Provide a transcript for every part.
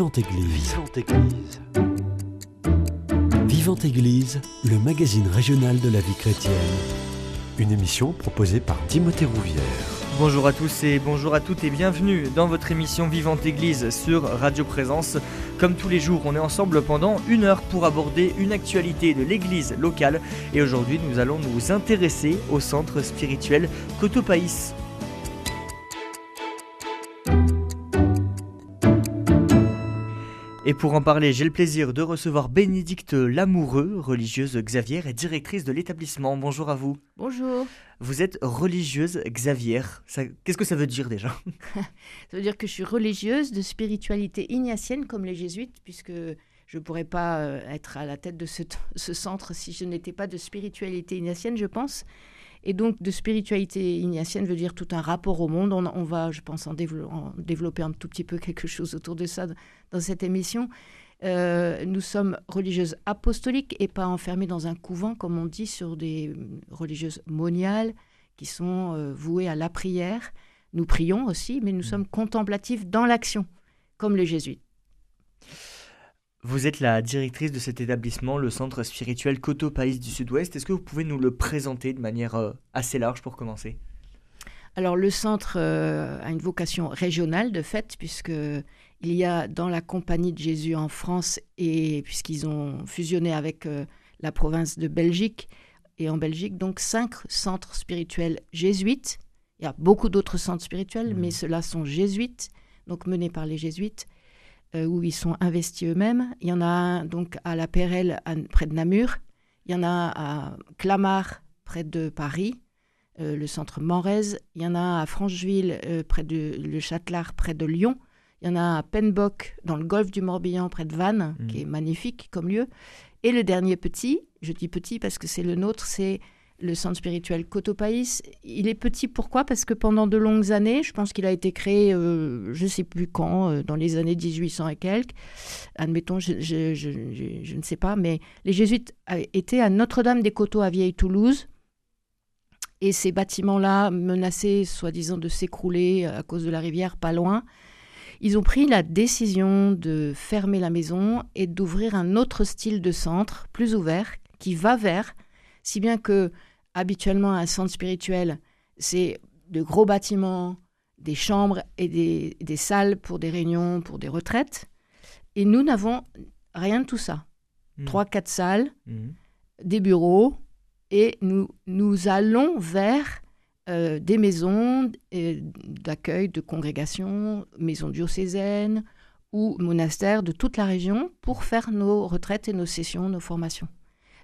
Vivante Église. Vivante Église. Vivante Église, le magazine régional de la vie chrétienne. Une émission proposée par Timothée Rouvière. Bonjour à tous et bonjour à toutes et bienvenue dans votre émission Vivante Église sur Radio Présence. Comme tous les jours, on est ensemble pendant une heure pour aborder une actualité de l'église locale et aujourd'hui nous allons nous intéresser au centre spirituel Cotopaïs. Et pour en parler, j'ai le plaisir de recevoir Bénédicte Lamoureux, religieuse Xavier et directrice de l'établissement. Bonjour à vous. Bonjour. Vous êtes religieuse Xavier. Qu'est-ce que ça veut dire déjà? Ça veut dire que je suis religieuse de spiritualité ignatienne comme les jésuites, puisque je ne pourrais pas euh, être à la tête de ce, ce centre si je n'étais pas de spiritualité ignatienne, je pense. Et donc, de spiritualité ignatienne veut dire tout un rapport au monde. On, va, je pense, en, développer un tout petit peu quelque chose autour de ça dans cette émission. Euh, nous sommes religieuses apostoliques et pas enfermées dans un couvent, comme on dit, sur des religieuses moniales qui sont euh, vouées à la prière. Nous prions aussi, mais nous mmh. sommes contemplatifs dans l'action, comme les jésuites. Vous êtes la directrice de cet établissement, le centre spirituel Coto Pays du Sud-Ouest. Est-ce que vous pouvez nous le présenter de manière euh, assez large pour commencer? Alors le centre euh, a une vocation régionale de fait, puisque il y a dans la Compagnie de Jésus en France et puisqu'ils ont fusionné avec euh, la province de Belgique et en Belgique, donc cinq centres spirituels jésuites. Il y a beaucoup d'autres centres spirituels, mmh. mais ceux-là sont jésuites, donc menés par les jésuites. Euh, où ils sont investis eux-mêmes. Il y en a un donc à La Pérelle, près de Namur. Il y en a à Clamart, près de Paris, euh, le centre Morez. Il y en a à Francheville, euh, près de le Châtelard, près de Lyon. Il y en a à Penbock, dans le golfe du Morbihan, près de Vannes, qui mmh. est magnifique comme lieu. Et le dernier petit, je dis petit parce que c'est le nôtre, c'est le centre spirituel Cotopaïs. Il est petit pourquoi? Parce que pendant de longues années, je pense qu'il a été créé, euh, je ne sais plus quand, euh, dans les années 1800 et quelques, admettons, je, ne sais pas, mais les jésuites étaient à Notre-Dame des Coteaux à Vieille-Toulouse. Et ces bâtiments-là, menacés soi-disant de s'écrouler à cause de la rivière pas loin, ils ont pris la décision de fermer la maison et d'ouvrir un autre style de centre, plus ouvert, qui va vers, si bien que habituellement, un centre spirituel, c'est de gros bâtiments, des chambres et des, salles pour des réunions, pour des retraites. Et nous n'avons rien de tout ça. Hmm. Trois, quatre salles, hmm. des bureaux, et nous, nous allons vers euh, des maisons euh, d'accueil, de congrégation, maisons diocésaines ou monastères de toute la région pour faire nos retraites et nos sessions, nos formations.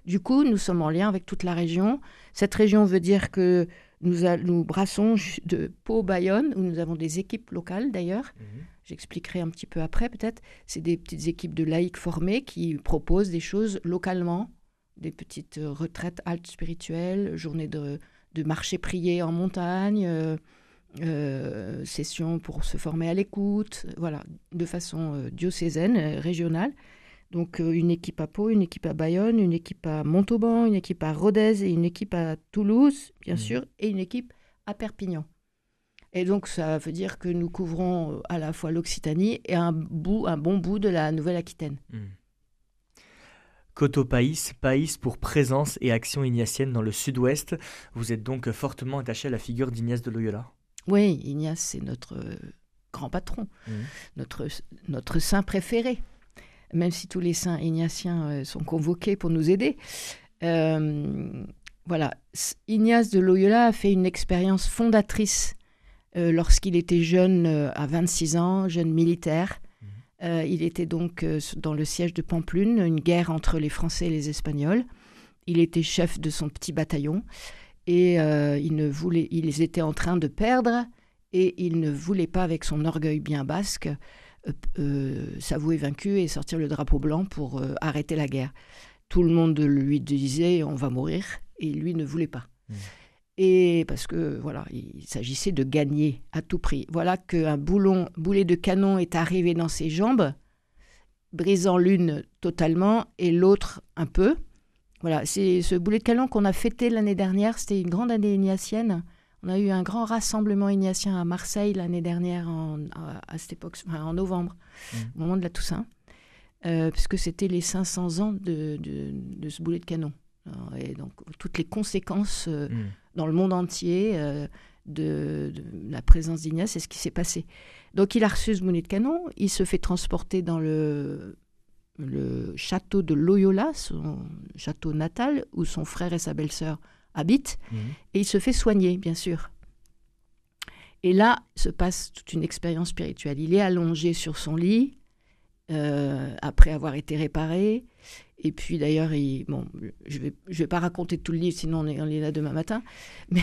Du coup, nous sommes en lien avec toute la région. Cette région veut dire que nous, nous brassons de Pau-Bayonne, où nous avons des équipes locales d'ailleurs. Mhm. J'expliquerai un petit peu après peut-être. C'est des petites équipes de laïcs formés qui proposent des choses localement, des petites euh, retraites altes spirituelles, journées de, de marché prié en montagne, euh, euh, sessions pour se former à l'écoute, voilà, de façon diocésaine, régionale. Donc euh, une équipe à Pau, une équipe à Bayonne, une équipe à Montauban, une équipe à Rodez et une équipe à Toulouse, bien mmh. sûr, et une équipe à Perpignan. Et donc ça veut dire que nous couvrons euh, à la fois l'Occitanie et un, bout, un bon bout de la Nouvelle-Aquitaine. Mmh. Coto Païs, Païs pour présence et action ignatienne dans le sud-ouest. Vous êtes donc fortement attaché à la figure d'Ignace de Loyola. Oui, Ignace, c'est notre euh, grand patron, mmh. notre, notre saint préféré même si tous les saints ignatiens euh, sont convoqués pour nous aider. Euh, voilà, Ignace de Loyola a fait une expérience fondatrice euh, lorsqu'il était jeune, à 26 ans, jeune militaire. Mhm. il était donc dans le siège de Pamplune, une guerre entre les Français et les Espagnols. Il était chef de son petit bataillon et il ne voulait, ils étaient en train de perdre et il ne voulait pas, avec son orgueil bien basque, euh, euh, s'avouer vaincu et sortir le drapeau blanc pour euh, arrêter la guerre. Tout le monde lui disait on va mourir et lui ne voulait pas. Mmh. Et parce que voilà, il s'agissait de gagner à tout prix. Voilà qu'un boulon, boulet de canon est arrivé dans ses jambes, brisant l'une totalement et l'autre un peu. Voilà, c'est ce boulet de canon qu'on a fêté l'année dernière. C'était une grande année ignatienne. On a eu un grand rassemblement ignatien à Marseille l'année dernière, à, cette époque, en novembre, mmh. au moment de la Toussaint, euh, puisque c'était les 500 ans de, ce boulet de canon. et donc, toutes les conséquences mmh. dans le monde entier de, la présence d'Ignace, c'est ce qui s'est passé. Donc, il a reçu ce boulet de canon, il se fait transporter dans le le château de Loyola, son château natal, où son frère et sa belle-sœur habitent, mhm. et il se fait soigner, bien sûr. Et là se passe toute une expérience spirituelle. Il est allongé sur son lit, euh, après avoir été réparé. Et puis d'ailleurs, bon, je ne vais, je vais pas raconter tout le livre, sinon on est, on est là demain matin, mais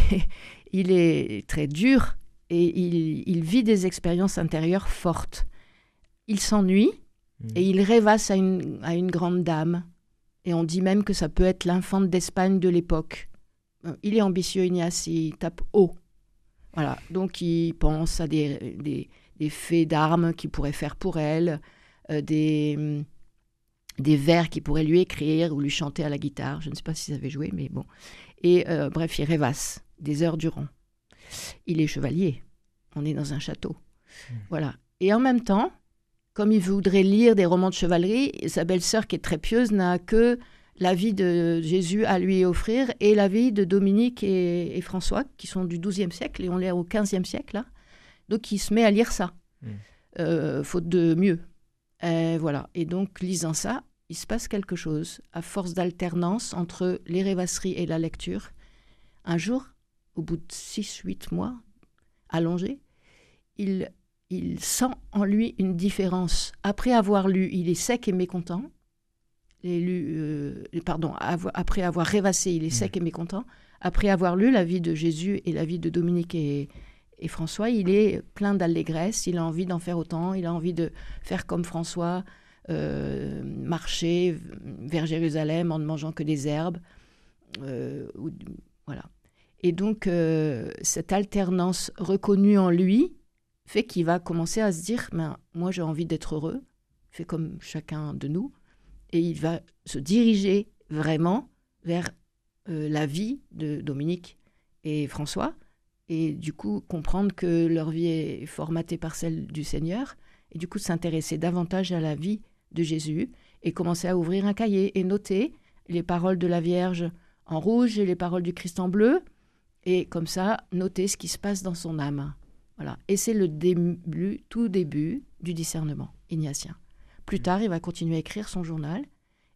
il est très dur et il, il vit des expériences intérieures fortes. Il s'ennuie, et il rêvasse à une, à une grande dame. Et on dit même que ça peut être l'infante d'Espagne de l'époque. Euh, il est ambitieux, Ignace, il tape haut. Voilà, donc il pense à des, des, des faits d'armes qu'il pourrait faire pour elle, euh, des, des vers qu'il pourrait lui écrire ou lui chanter à la guitare. Je ne sais pas s'il savait jouer, mais bon. Et euh, bref, il rêvasse des heures durant. Il est chevalier. On est dans un château. Mmh. Voilà. Et en même temps, comme il voudrait lire des romans de chevalerie, sa belle-sœur, qui est très pieuse, n'a que la vie de Jésus à lui offrir et la vie de Dominique et, François, qui sont du XIIe siècle et on est au XVe siècle. Là. Donc il se met à lire ça, hmm. euh, faute de mieux. Et voilà. Et donc, lisant ça, il se passe quelque chose. À force d'alternance entre les rêvasseries et la lecture, un jour, au bout de 6-8 mois, allongé, il il sent en lui une différence. Après avoir lu, il est sec et mécontent. Euh, pardon, après avoir rêvassé, il est sec et mécontent. Après avoir lu la vie de Jésus et la vie de Dominique et, François, il est plein d'allégresse, il a envie d'en faire autant, il a envie de faire comme François, euh, marcher vers Jérusalem en ne mangeant que des herbes. Euh, voilà. Et donc, cette alternance reconnue en lui, fait qu'il va commencer à se dire ben, moi j'ai envie d'être heureux, fait comme chacun de nous, et il va se diriger vraiment vers euh, la vie de Dominique et François, et du coup comprendre que leur vie est formatée par celle du Seigneur, et du coup s'intéresser davantage à la vie de Jésus, et commencer à ouvrir un cahier et noter les paroles de la Vierge en rouge et les paroles du Christ en bleu, et comme ça noter ce qui se passe dans son âme. Voilà. Et c'est le début, tout début du discernement ignatien. Plus tard, il va continuer à écrire son journal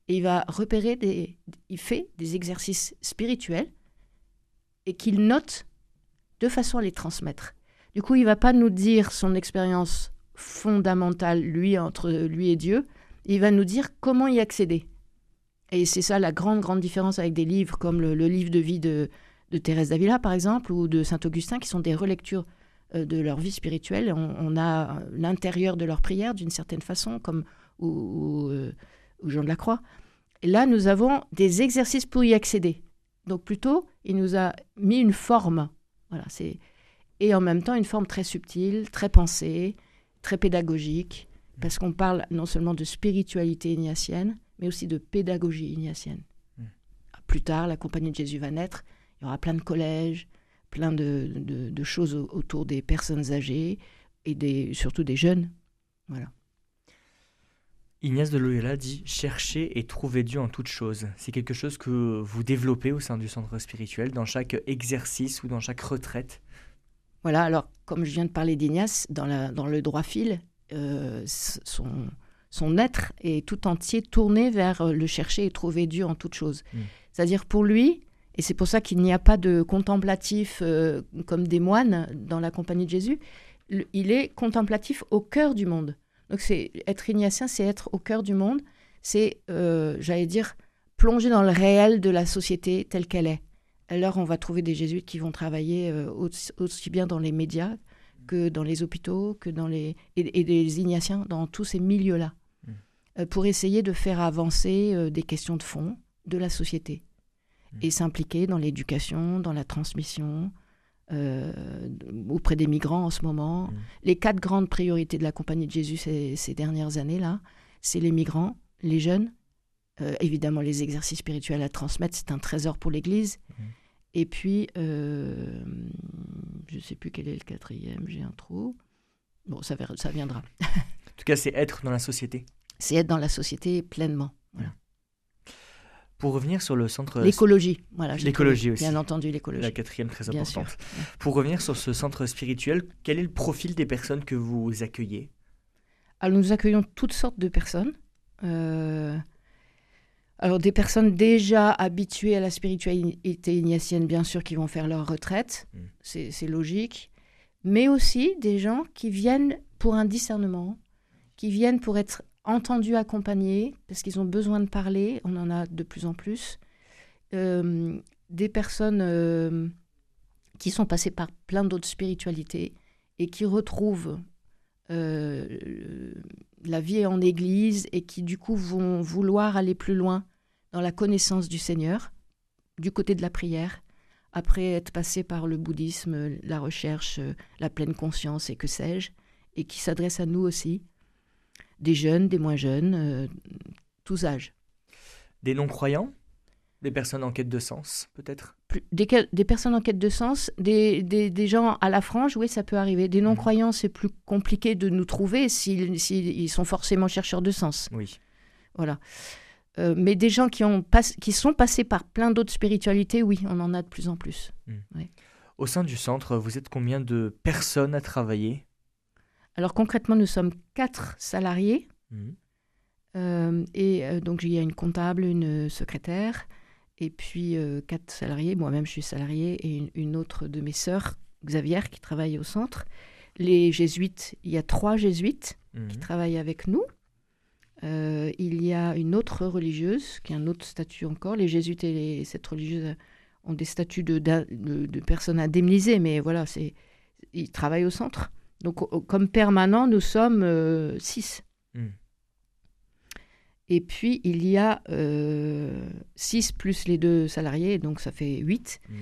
et il va repérer des. Il fait des exercices spirituels et qu'il note de façon à les transmettre. Du coup, il va pas nous dire son expérience fondamentale, lui, entre lui et Dieu. Il va nous dire comment y accéder. Et c'est ça la grande, grande différence avec des livres comme le, livre de vie de, de Thérèse d'Avila, par exemple, ou de Saint Augustin, qui sont des relectures de leur vie spirituelle. On, a l'intérieur de leur prière d'une certaine façon, comme euh, Jean de la Croix. Et là, nous avons des exercices pour y accéder. Donc plutôt, il nous a mis une forme. Voilà, c'est et en même temps une forme très subtile, très pensée, très pédagogique, parce qu'on parle non seulement de spiritualité ignatienne, mais aussi de pédagogie ignatienne. Mmh. Plus tard, la Compagnie de Jésus va naître. Il y aura plein de collèges, plein de, choses autour des personnes âgées et des, surtout des jeunes. Voilà. Ignace de Loyola dit chercher et trouver Dieu en toutes choses. C'est quelque chose que vous développez au sein du centre spirituel, dans chaque exercice ou dans chaque retraite? Voilà, alors comme je viens de parler d'Ignace, dans, dans le droit fil, euh, son, son être est tout entier tourné vers le chercher et trouver Dieu en toutes choses. Mmh. C'est-à-dire pour lui, et c'est pour ça qu'il n'y a pas de contemplatif euh, comme des moines dans la compagnie de Jésus. il est contemplatif au cœur du monde. Donc c'est être ignatien, c'est être au cœur du monde. C'est, euh, j'allais dire, plonger dans le réel de la société telle qu'elle est. Alors on va trouver des jésuites qui vont travailler euh, aussi, bien dans les médias que dans les hôpitaux, que dans les et, des ignatiens dans tous ces milieux-là, mmh. pour essayer de faire avancer des questions de fond de la société. Mm. et s'impliquer dans l'éducation, dans la transmission, euh, auprès des migrants en ce moment. Mm. Les quatre grandes priorités de la Compagnie de Jésus ces, dernières années-là, c'est les migrants, les jeunes, euh, évidemment les exercices spirituels à transmettre, c'est un trésor pour l'Église, mm. Et puis, euh, je ne sais plus quel est le quatrième, j'ai un trou. Bon, ça, ça viendra. en tout cas, c'est être dans la société. C'est être dans la société pleinement. Voilà. Pour revenir sur le centre... L'écologie, voilà. L'écologie aussi. Bien entendu, l'écologie. La quatrième très importante. Pour revenir sur ce centre spirituel, quel est le profil des personnes que vous accueillez? Alors, nous accueillons toutes sortes de personnes. Euh, alors, des personnes déjà habituées à la spiritualité ignatienne, bien sûr, qui vont faire leur retraite. Mm. C'est logique. Mais aussi des gens qui viennent pour un discernement, qui viennent pour être entendus, accompagnés, parce qu'ils ont besoin de parler, on en a de plus en plus. Euh, des personnes euh, qui sont passées par plein d'autres spiritualités et qui retrouvent euh, la vie en Église et qui du coup vont vouloir aller plus loin dans la connaissance du Seigneur, du côté de la prière, après être passé par le bouddhisme, la recherche, la pleine conscience et que sais-je, et qui s'adressent à nous aussi des jeunes, des moins jeunes, euh, tous âges. Des non-croyants Des personnes en quête de sens, peut-être? Des, des, personnes en quête de sens, des, des, gens à la frange, oui, ça peut arriver. Des non-croyants, c'est plus compliqué de nous trouver s'ils sont forcément chercheurs de sens. Oui. Voilà. Euh, mais des gens qui, ont qui sont passés par plein d'autres spiritualités, oui, on en a de plus en plus. Hmm. Au sein du centre, vous êtes combien de personnes à travailler? Alors concrètement, nous sommes quatre salariés. Mmh. Euh, et euh, donc il y a une comptable, une secrétaire, et puis euh, quatre salariés. Moi-même, je suis salariée, et une, autre de mes sœurs, Xavier, qui travaille au centre. Les jésuites, il y a trois jésuites qui mmh. travaillent avec nous. il y a une autre religieuse, qui a un autre statut encore. Les jésuites et les, cette religieuse ont des statuts de, de, de personnes indemnisées, mais voilà, c'est ils travaillent au centre. Donc, comme permanent, nous sommes euh, six. Hmm. Et puis, il y a euh, six plus les deux salariés, donc ça fait huit. Hmm.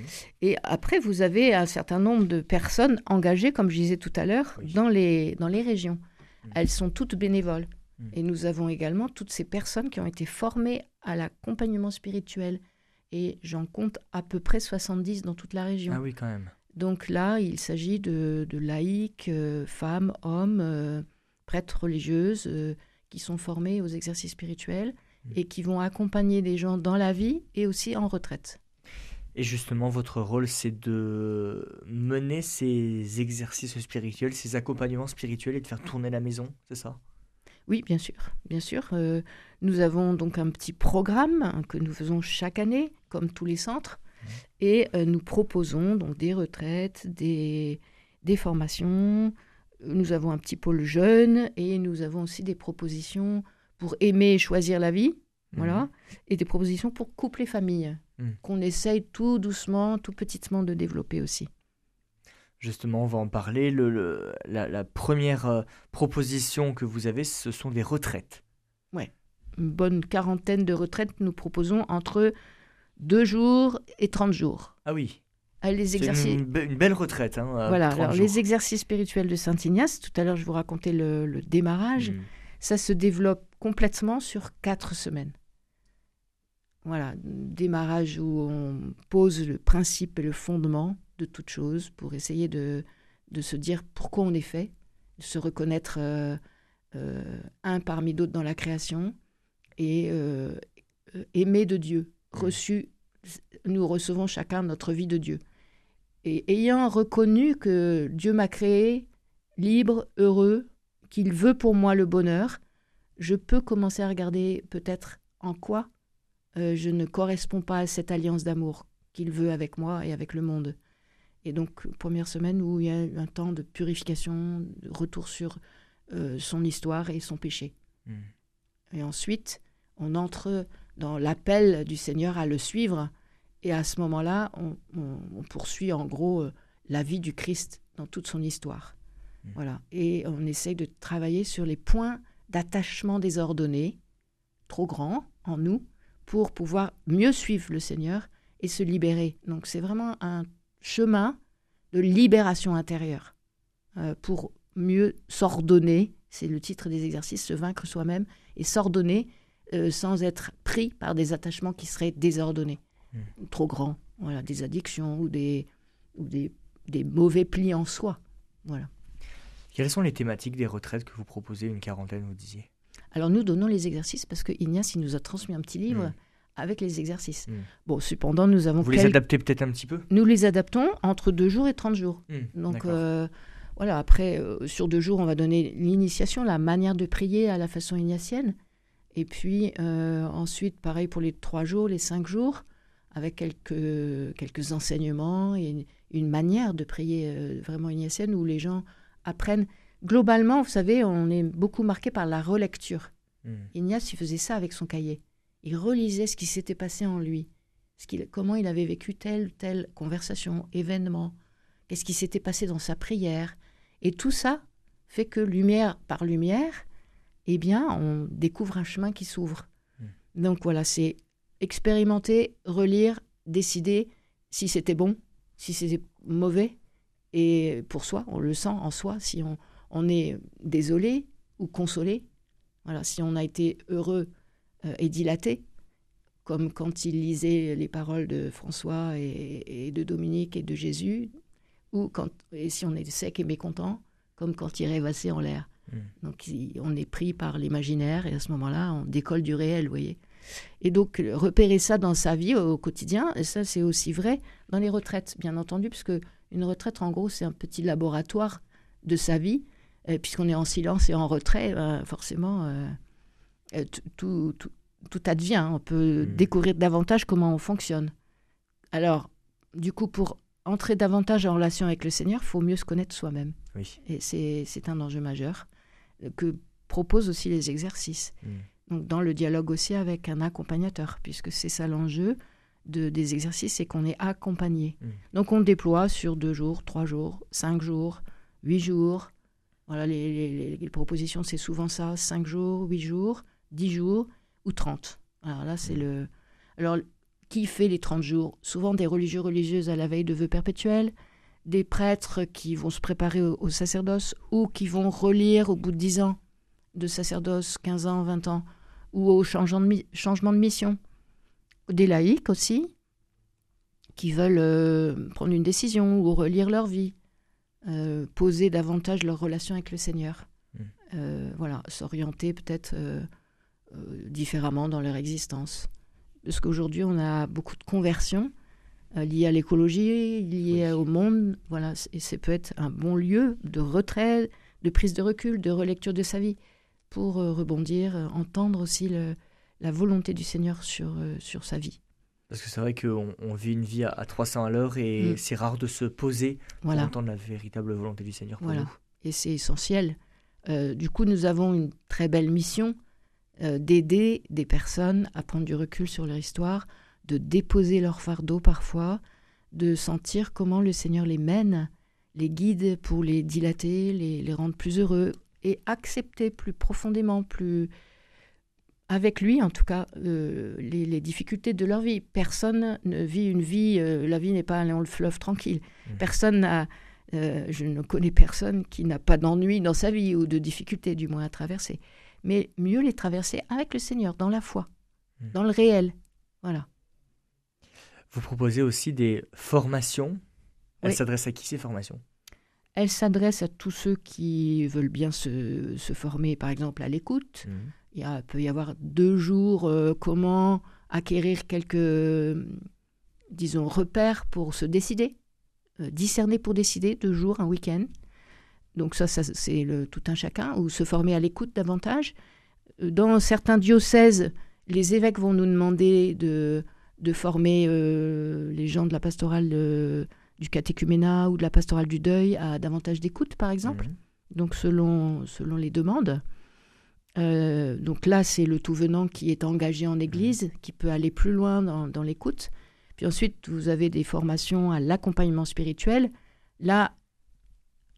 Et après, vous avez un certain nombre de personnes engagées, comme je disais tout à l'heure, dans, les, dans les régions. Hmm. Elles sont toutes bénévoles. Et nous avons également toutes ces personnes qui ont été formées à l'accompagnement spirituel. Et j'en compte à peu près 70 dans toute la région. Ah oui, quand même. Donc là, il s'agit de, laïcs, euh, femmes, hommes, euh, prêtres religieuses, euh, qui sont formés aux exercices spirituels et qui vont accompagner des gens dans la vie et aussi en retraite. Et justement, votre rôle, c'est de mener ces exercices spirituels, ces accompagnements spirituels et de faire tourner la maison, c'est ça? Oui, bien sûr, bien sûr. nous avons donc un petit programme que nous faisons chaque année, comme tous les centres, et euh, nous proposons donc des retraites, des, des formations. Nous avons un petit pôle jeune et nous avons aussi des propositions pour aimer et choisir la vie. Voilà. Mhm. Et des propositions pour couple et famille, mhm. qu'on essaye tout doucement, tout petitement de développer aussi. Justement, on va en parler. Le, la, première euh, proposition que vous avez, ce sont des retraites. Ouais. Une bonne quarantaine de retraites nous proposons entre deux jours et 30 jours. Ah oui. Les exercices... Une, belle retraite. Hein, voilà, alors les exercices spirituels de Saint Ignace, tout à l'heure je vous racontais le, démarrage, hmm. ça se développe complètement sur quatre semaines. Voilà, démarrage où on pose le principe et le fondement de toute chose pour essayer de, de se dire pourquoi on est fait, de se reconnaître euh, euh, un parmi d'autres dans la création et euh, aimer de Dieu, reçu, nous recevons chacun notre vie de Dieu. Et ayant reconnu que Dieu m'a créé libre, heureux, qu'il veut pour moi le bonheur, je peux commencer à regarder peut-être en quoi euh, je ne corresponds pas à cette alliance d'amour qu'il veut avec moi et avec le monde. Et donc, première semaine où il y a un temps de purification, de retour sur euh, son histoire et son péché. Hmm. Et ensuite, on entre dans l'appel du Seigneur à le suivre. Et à ce moment-là, on, poursuit en gros euh, la vie du Christ dans toute son histoire. Mmh. Voilà. Et on essaye de travailler sur les points d'attachement désordonnés, trop grands en nous, pour pouvoir mieux suivre le Seigneur et se libérer. Donc c'est vraiment un chemin de libération intérieure euh, pour mieux s'ordonner. C'est le titre des exercices, se vaincre soi-même et s'ordonner euh, sans être pris par des attachements qui seraient désordonnés, hmm. trop grands, voilà, des addictions ou des, ou des, des mauvais plis en soi. Voilà. Quelles sont les thématiques des retraites que vous proposez, une quarantaine, vous disiez? Alors nous donnons les exercices parce que Ignace il nous a transmis un petit livre Mm. avec les exercices. Mm. Bon, cependant, nous avons Vous les adaptez peut-être un petit peu? Nous les adaptons entre deux jours et 30 jours. Hmm, Donc euh, voilà, après, euh, sur deux jours, on va donner l'initiation, la manière de prier à la façon ignatienne. Et puis euh, ensuite, pareil pour les trois jours, les cinq jours, avec quelques, quelques enseignements et une, une manière de prier euh, vraiment ignatienne où les gens apprennent. Globalement, vous savez, on est beaucoup marqué par la relecture. Hmm. Ignace, il faisait ça avec son cahier. Il relisait ce qui s'était passé en lui, ce qu'il- comment il avait vécu telle telle conversation, événement, qu'est-ce qui s'était passé dans sa prière. Et tout ça fait que lumière par lumière, eh bien, on découvre un chemin qui s'ouvre. Donc voilà, c'est expérimenter, relire, décider si c'était bon, si c'était mauvais. Et pour soi, on le sent en soi, si on, on est désolé ou consolé. Voilà, si on a été heureux euh, et dilaté, comme quand il lisait les paroles de François et, et de Dominique et de Jésus, ou quand, et si on est sec et mécontent, comme quand il rêvassait en l'air. Mm. Donc on est pris par l'imaginaire et à ce moment-là, on décolle du réel, vous voyez. Et donc euh, repérer ça dans sa vie au, quotidien, et ça c'est aussi vrai dans les retraites, bien entendu, puisque une retraite, en gros, c'est un petit laboratoire de sa vie, euh, puisqu'on est en silence et en retrait, ben, forcément, euh, euh, tout, tout, tout advient. On peut Mhm. découvrir davantage comment on fonctionne. Alors, du coup, pour entrer davantage en relation avec le Seigneur, il faut mieux se connaître soi-même. Oui. Et c'est un enjeu majeur euh, que proposent aussi les exercices. Hmm. Donc dans le dialogue aussi avec un accompagnateur, puisque c'est ça l'enjeu de, des exercices, c'est qu'on est accompagné. Mm. Donc on déploie sur deux jours, trois jours, cinq jours, huit jours. Voilà, les, les- les- les propositions, c'est souvent ça, cinq jours, huit jours, dix jours ou 30. Alors là, c'est le... Alors, qui fait les 30 jours? Souvent des religieux, religieuses à la veille de vœux perpétuels, des prêtres qui vont se préparer au, au sacerdoce ou qui vont relire au bout de 10 ans de sacerdoce, 15 ans, 20 ans, ou au changement de, mi- changement de mission. Des laïcs aussi, qui veulent euh, prendre une décision ou relire leur vie, euh, poser davantage leur relation avec le Seigneur. Mm. Euh, voilà, s'orienter peut-être différemment dans leur existence. Parce qu'aujourd'hui, on a beaucoup de conversions liées à l'écologie, liées Oui. au monde. Voilà, et ça peut être un bon lieu de retrait, de prise de recul, de relecture de sa vie, pour euh, rebondir, euh, entendre aussi le- la volonté du Seigneur sur, euh, sur sa vie. Parce que c'est vrai qu'on on vit une vie à, à 300 à l'heure et Mm. c'est rare de se poser pour Voilà. entendre la véritable volonté du Seigneur pour Voilà. nous. et c'est essentiel. Euh, du coup, nous avons une très belle mission euh, d'aider des personnes à prendre du recul sur leur histoire, de déposer leur fardeau parfois, de sentir comment le Seigneur les mène, les guide pour les dilater, les, les rendre plus heureux et accepter plus profondément, plus avec lui en tout cas, euh, les, les difficultés de leur vie. Personne ne vit une vie, euh, la vie n'est pas un long fleuve tranquille. Mm. Personne n'a euh, je ne connais personne qui n'a pas d'ennui dans sa vie ou de difficultés du moins à traverser. Mais mieux les traverser avec le Seigneur, dans la foi, Mm. dans le réel. Voilà. Vous proposez aussi des formations. Elles Oui. s'adressent à qui ces formations? Elle s'adresse à tous ceux qui veulent bien se, se former, par exemple, à l'écoute. Mhm. Il y a- peut y avoir deux jours, euh, comment acquérir quelques, disons, repères pour se décider, euh, discerner pour décider, deux jours, un week-end. Donc ça, ça, c'est le tout un chacun, ou se former à l'écoute davantage. Dans certains diocèses, les évêques vont nous demander de, de former euh, les gens de la pastorale de- du catéchuménat ou de la pastorale du deuil à davantage d'écoute, par exemple donc selon, selon les demandes. Euh, donc là, c'est le tout venant qui est engagé en Église, qui peut aller plus loin dans, dans l'écoute. Puis ensuite, vous avez des formations à l'accompagnement spirituel. Là,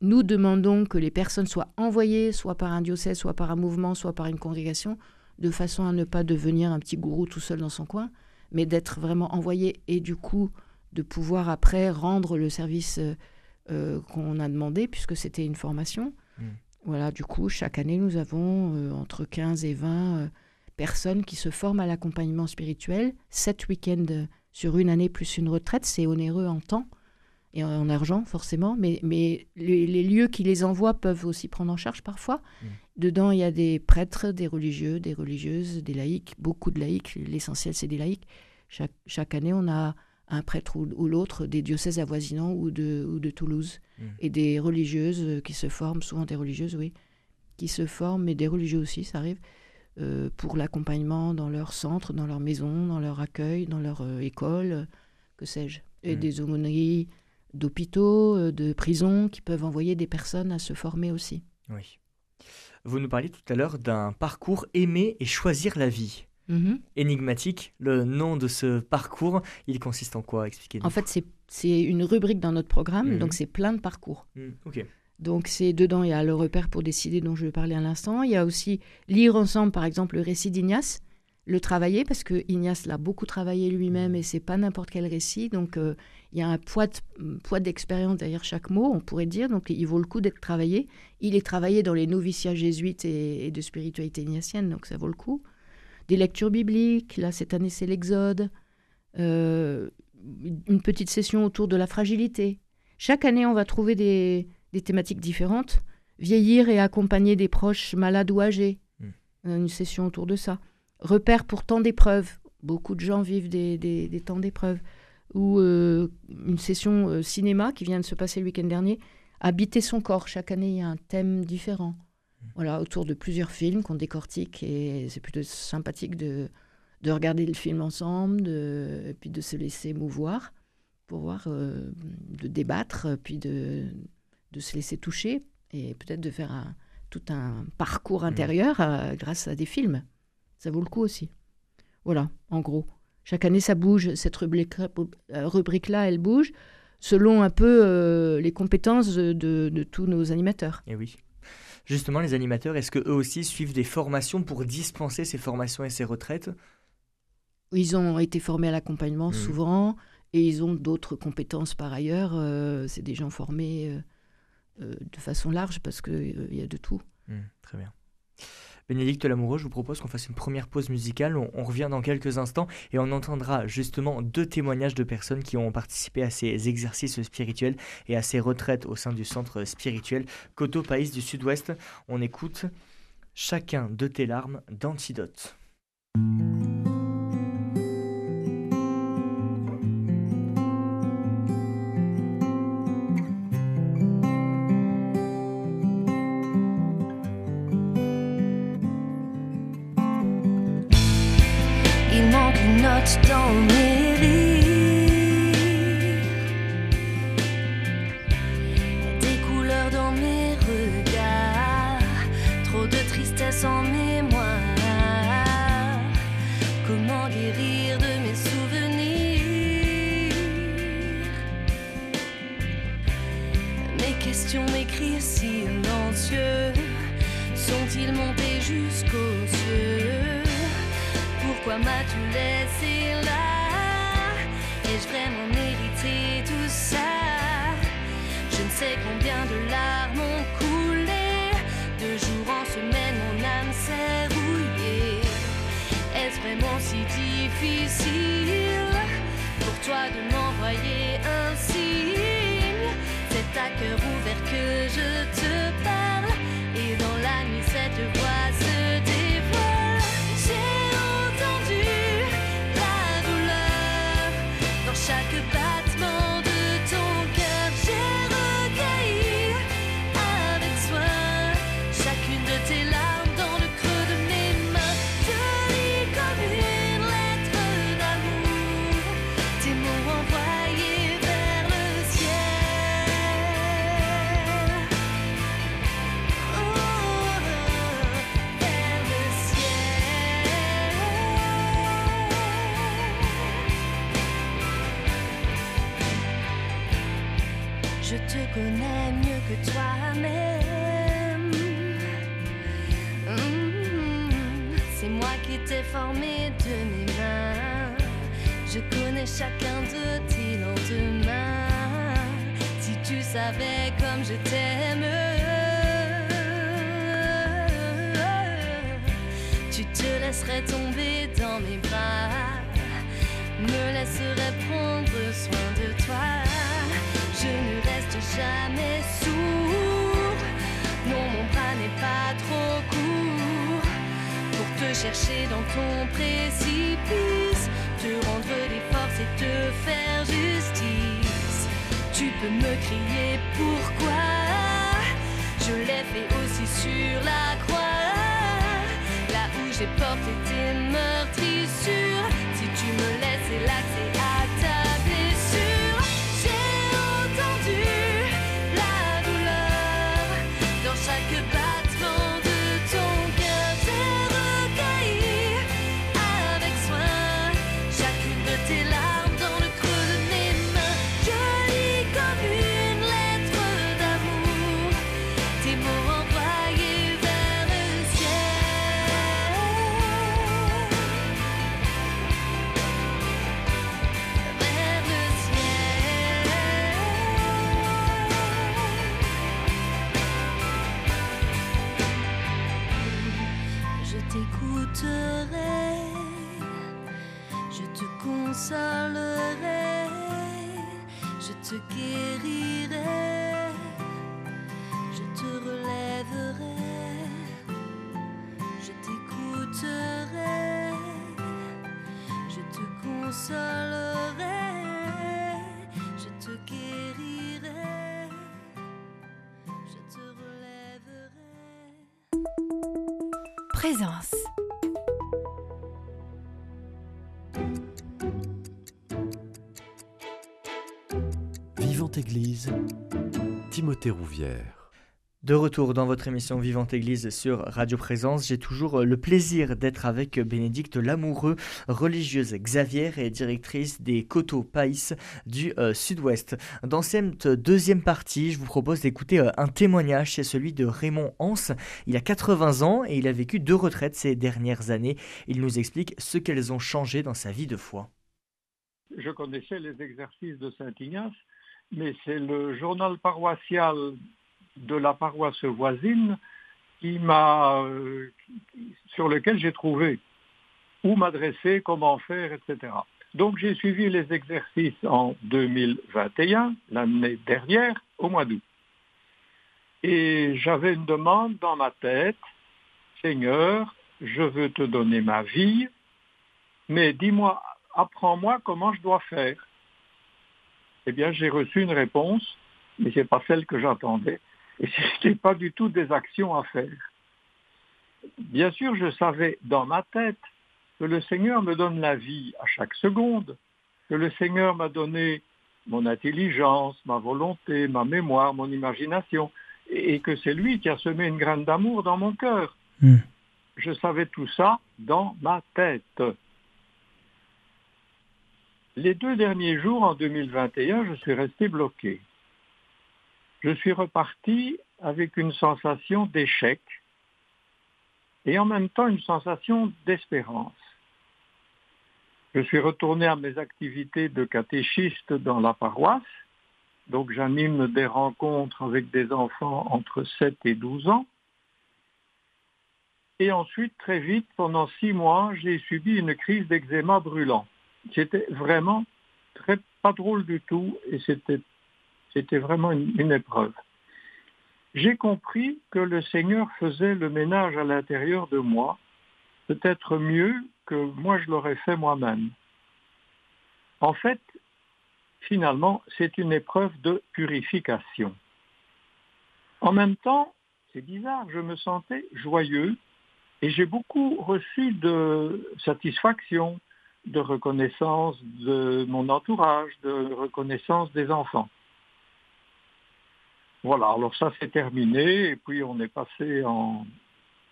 nous demandons que les personnes soient envoyées, soit par un diocèse, soit par un mouvement, soit par une congrégation, de façon à ne pas devenir un petit gourou tout seul dans son coin, mais d'être vraiment envoyées et du coup de pouvoir après rendre le service euh, euh, qu'on a demandé, puisque c'était une formation. Mm. Voilà, du coup, chaque année, nous avons euh, entre 15 et 20 euh, personnes qui se forment à l'accompagnement spirituel, sept week-ends sur une année plus une retraite, c'est onéreux en temps et en argent forcément, mais, mais les, lieux qui les envoient peuvent aussi prendre en charge parfois. Mmh. Dedans, il y a des prêtres, des religieux, des religieuses, des laïcs, beaucoup de laïcs, l'essentiel c'est des laïcs. Chaque, chaque année, on a un prêtre ou, l'autre des diocèses avoisinants ou de, ou de Toulouse, mmh. et des religieuses qui se forment, souvent des religieuses, oui, qui se forment, mais des religieux aussi, ça arrive, euh, pour l'accompagnement dans leur centre, dans leur maison, dans leur accueil, dans leur euh, école, que sais-je. Et mmh. des aumôneries d'hôpitaux, euh, de prisons qui peuvent envoyer des personnes à se former aussi. Oui. Vous nous parliez tout à l'heure d'un parcours aimer et choisir la vie. Mm-hmm. Énigmatique, le nom de ce parcours, il consiste en quoi? Expliquez-nous. En fait, c'est une rubrique dans notre programme, mm-hmm. donc c'est plein de parcours. Ok. Donc c'est dedans, il y a le repère pour décider dont je vais parler à l'instant. Il y a aussi lire ensemble, par exemple, le récit d'Ignace, le travailler, parce que Ignace l'a beaucoup travaillé lui-même et c'est pas n'importe quel récit. Donc euh, il y a un poids, poids d'expérience derrière chaque mot, on pourrait dire. Donc il vaut le coup d'être travaillé. Il est travaillé dans les noviciats jésuites et, de spiritualité ignatienne, donc ça vaut le coup. Des lectures bibliques, là cette année c'est l'Exode. Euh, une petite session autour de la fragilité. Chaque année on va trouver des des thématiques différentes. Vieillir et accompagner des proches malades ou âgés. Hmm. Euh, une session autour de ça. Repère pour temps d'épreuve. Beaucoup de gens vivent des, temps d'épreuve. Ou euh, une session euh, cinéma qui vient de se passer le week-end dernier. Habiter son corps. Chaque année, il y a un thème différent. Voilà, autour de plusieurs films qu'on décortique. Et c'est plutôt sympathique de, de regarder le film ensemble, de, et puis de se laisser mouvoir pour voir, de débattre, puis de, de se laisser toucher et peut-être de faire un, tout un parcours mmh. intérieur euh, grâce à des films. Ça vaut le coup aussi. Voilà, en gros. Chaque année, ça bouge. Cette rubrique-là, rubrique elle bouge selon un peu euh, les compétences de, tous nos animateurs. Et oui. Justement, les animateurs, est-ce qu'eux aussi suivent des formations pour dispenser ces formations et ces retraites? Ils ont été formés à l'accompagnement mmh. souvent et ils ont d'autres compétences par ailleurs. Euh, c'est des gens formés euh, de façon large parce qu'il euh, il y a de tout. Mmh, très bien. Bénédicte Lamoureux, je vous propose qu'on fasse une première pause musicale. On, revient dans quelques instants et on entendra justement deux témoignages de personnes qui ont participé à ces exercices spirituels et à ces retraites au sein du centre spirituel Coteau Pays du Sud-Ouest. On écoute Chacun de tes larmes d'antidote. Formé de mes mains. Je connais chacun de tes lendemains. Si tu savais comme je t'aime, dans ton précipice, te rendre des forces et te faire justice. Tu peux me crier pourquoi? Je l'ai fait aussi sur la croix, là où j'ai porté tes meurtrissures. Si tu me laisses, c'est De retour dans votre émission Vivante Église sur Radio Présence, j'ai toujours euh, le plaisir d'être avec Bénédicte Lamoureux, religieuse Xavier et directrice des Coteaux Païs du euh, Sud-Ouest. Dans cette deuxième partie, je vous propose d'écouter euh, un témoignage, c'est celui de Raymond Hans. Il a 80 ans et il a vécu deux retraites ces dernières années. Il nous explique ce qu'elles ont changé dans sa vie de foi. je connaissais les exercices de Saint-Ignace, mais c'est le journal paroissial de la paroisse voisine qui m'a, euh, sur lequel j'ai trouvé où m'adresser, comment faire, etc. Donc j'ai suivi les exercices en 2021, l'année dernière, au mois d'août. Et j'avais une demande dans ma tête, Seigneur, je veux te donner ma vie, mais dis-moi, apprends-moi comment je dois faire. Eh bien, j'ai reçu une réponse, mais ce n'est pas celle que j'attendais. Et ce n'était pas du tout des actions à faire. Bien sûr, je savais dans ma tête que le Seigneur me donne la vie à chaque seconde, que le Seigneur m'a donné mon intelligence, ma volonté, ma mémoire, mon imagination, et que c'est lui qui a semé une graine d'amour dans mon cœur. Hmm. Je savais tout ça dans ma tête. Les deux derniers jours, en 2021, je suis resté bloqué. Je suis reparti avec une sensation d'échec et en même temps une sensation d'espérance. Je suis retourné à mes activités de catéchiste dans la paroisse, donc j'anime des rencontres avec des enfants entre 7 et 12 ans. Et ensuite, très vite, pendant six mois, j'ai subi une crise d'eczéma brûlant. C'était vraiment très pas drôle du tout et c'était vraiment une épreuve. J'ai compris que le Seigneur faisait le ménage à l'intérieur de moi, peut-être mieux que moi je l'aurais fait moi-même. En fait, finalement, c'est une épreuve de purification. En même temps, c'est bizarre, je me sentais joyeux et j'ai beaucoup reçu de satisfaction, de reconnaissance de mon entourage, de reconnaissance des enfants. Voilà, alors ça c'est terminé, et puis on est passé en...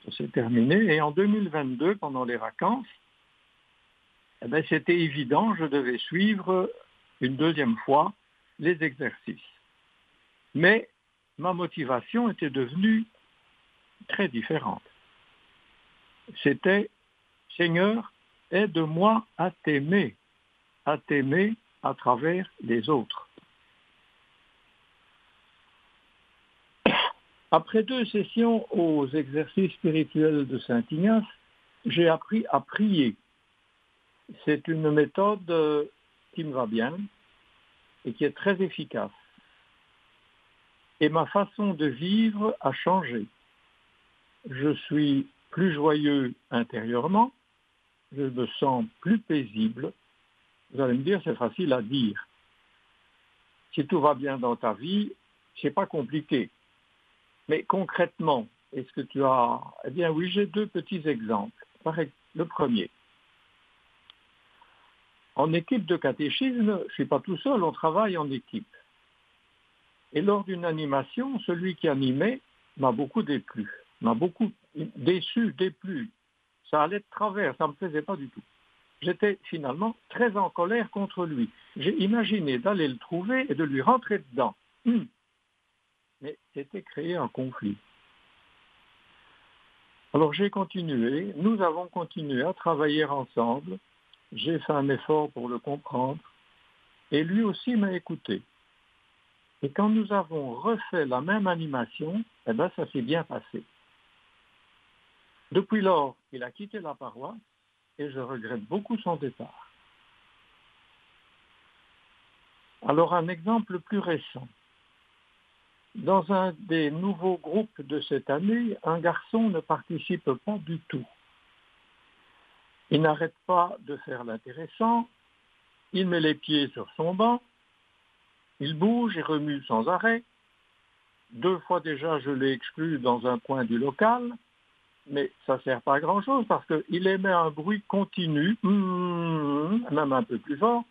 Ça s'est terminé, et en 2022, pendant les vacances, eh ben, c'était évident, je devais suivre une deuxième fois les exercices. Mais ma motivation était devenue très différente. C'était, Seigneur, aide-moi à t'aimer, à t'aimer à travers les autres. Après deux sessions aux exercices spirituels de Saint Ignace, j'ai appris à prier. C'est une méthode euh, qui me va bien et qui est très efficace. Et ma façon de vivre a changé. Je suis plus joyeux intérieurement, je me sens plus paisible. Vous allez me dire, c'est facile à dire. Si tout va bien dans ta vie, c'est pas compliqué. Mais concrètement, est-ce que tu as... Eh bien oui, j'ai deux petits exemples. Le premier. En équipe de catéchisme, je ne suis pas tout seul, on travaille en équipe. Et lors d'une animation, celui qui animait m'a beaucoup déplu, m'a beaucoup déçu, déplu. Ça allait de travers, ça ne me plaisait pas du tout. J'étais finalement très en colère contre lui. J'ai imaginé d'aller le trouver et de lui rentrer dedans. Hum. Mais c'était créer un conflit. Alors j'ai continué, nous avons continué à travailler ensemble. J'ai fait un effort pour le comprendre et lui aussi m'a écouté. Et quand nous avons refait la même animation, eh ben, ça s'est bien passé. Depuis lors, il a quitté la paroisse et je regrette beaucoup son départ. Alors un exemple plus récent. Dans un des nouveaux groupes de cette année, un garçon ne participe pas du tout. Il n'arrête pas de faire l'intéressant, il met les pieds sur son banc, il bouge et remue sans arrêt. Deux fois déjà, je l'ai exclu dans un coin du local, mais ça ne sert pas à grand-chose parce qu'il émet un bruit continu, mmh, même un peu plus fort.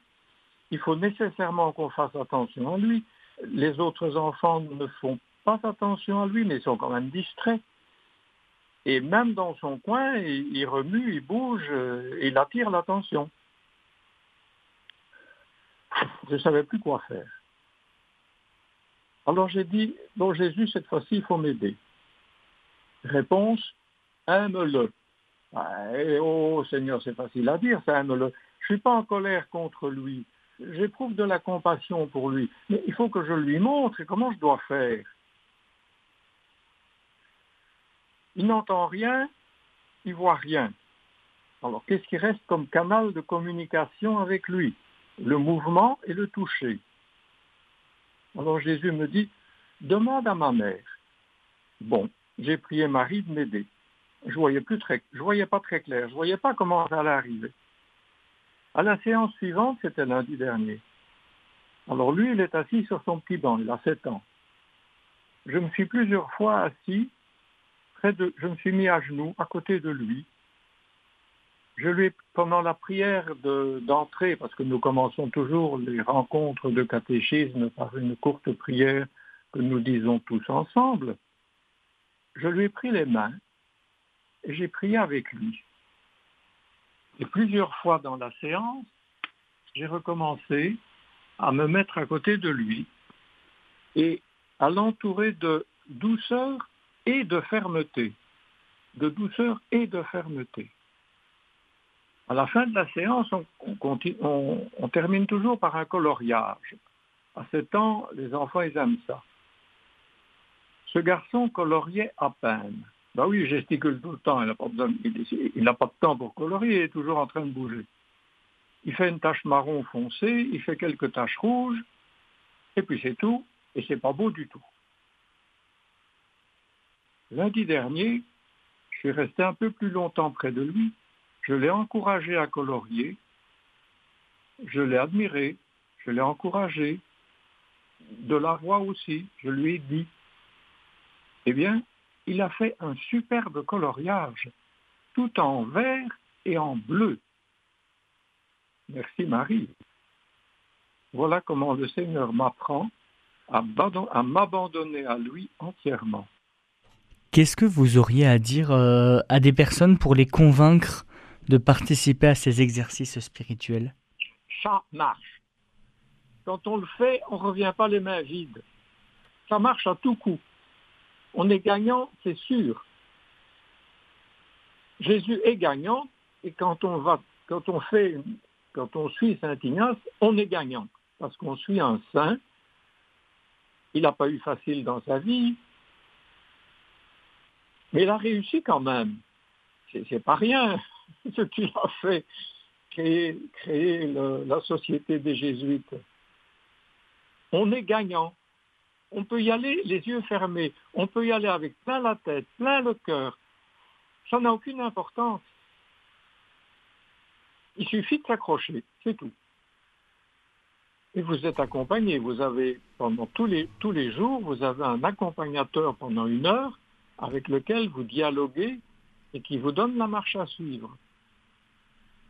Il faut nécessairement qu'on fasse attention à lui. Les autres enfants ne font pas attention à lui, mais sont quand même distraits. Et même dans son coin, il, remue, il bouge, euh, il attire l'attention. Je ne savais plus quoi faire. Alors j'ai dit, bon Jésus, cette fois-ci, il faut m'aider. Réponse, aime-le. oh Seigneur, c'est facile à dire, ça aime-le. Je ne suis pas en colère contre lui. J'éprouve de la compassion pour lui. Mais il faut que je lui montre comment je dois faire? Il n'entend rien, il voit rien. Alors qu'est-ce qui reste comme canal de communication avec lui? Le mouvement et le toucher. Alors Jésus me dit, demande à ma mère. Bon, j'ai prié Marie de m'aider. Je voyais plus très, je voyais pas très clair, je voyais pas comment ça allait arriver. À la séance suivante, c'était lundi dernier. Alors lui, il est assis sur son petit banc, il a 7 ans. Je me suis plusieurs fois assis, près de, je me suis mis à genoux à côté de lui. Je lui, pendant la prière d'entrée, parce que nous commençons toujours les rencontres de catéchisme par une courte prière que nous disons tous ensemble, je lui ai pris les mains j'ai prié avec lui. Et plusieurs fois dans la séance, j'ai recommencé à me mettre à côté de lui et à l'entourer de douceur et de fermeté. De douceur et de fermeté. À la fin de la séance, on, termine toujours par un coloriage. À ce temps, les enfants, ils aiment ça. Ce garçon coloriait à peine. Ben oui, il gesticule tout le temps, il n'a pas, pas de temps pour colorier, il est toujours en train de bouger. Il fait une tache marron foncée, il fait quelques taches rouges, et puis c'est tout, et c'est pas beau du tout. Lundi dernier, je suis resté un peu plus longtemps près de lui, je l'ai encouragé à colorier, je l'ai admiré, je l'ai encouragé, de la voix aussi, je lui ai dit. Eh bien, il a fait un superbe coloriage, tout en vert et en bleu. Merci Marie. Voilà comment le Seigneur m'apprend à m'abandonner à lui entièrement. Qu'est-ce que vous auriez à dire euh, à des personnes pour les convaincre de participer à ces exercices spirituels? Ça marche. Quand on le fait, on ne revient pas les mains vides. Ça marche à tout coup. On est gagnant, c'est sûr. Jésus est gagnant et quand on va, quand on fait, quand on suit Saint Ignace, on est gagnant parce qu'on suit un saint. Il n'a pas eu facile dans sa vie, mais il a réussi quand même. C'est pas rien ce qu'il a fait, créer, créer la société des jésuites. on est gagnant. On peut y aller les yeux fermés, on peut y aller avec plein la tête, plein le cœur. Ça n'a aucune importance. Il suffit de s'accrocher, c'est tout. Et vous êtes accompagné, vous avez pendant tous les, tous les jours, vous avez un accompagnateur pendant une heure avec lequel vous dialoguez et qui vous donne la marche à suivre.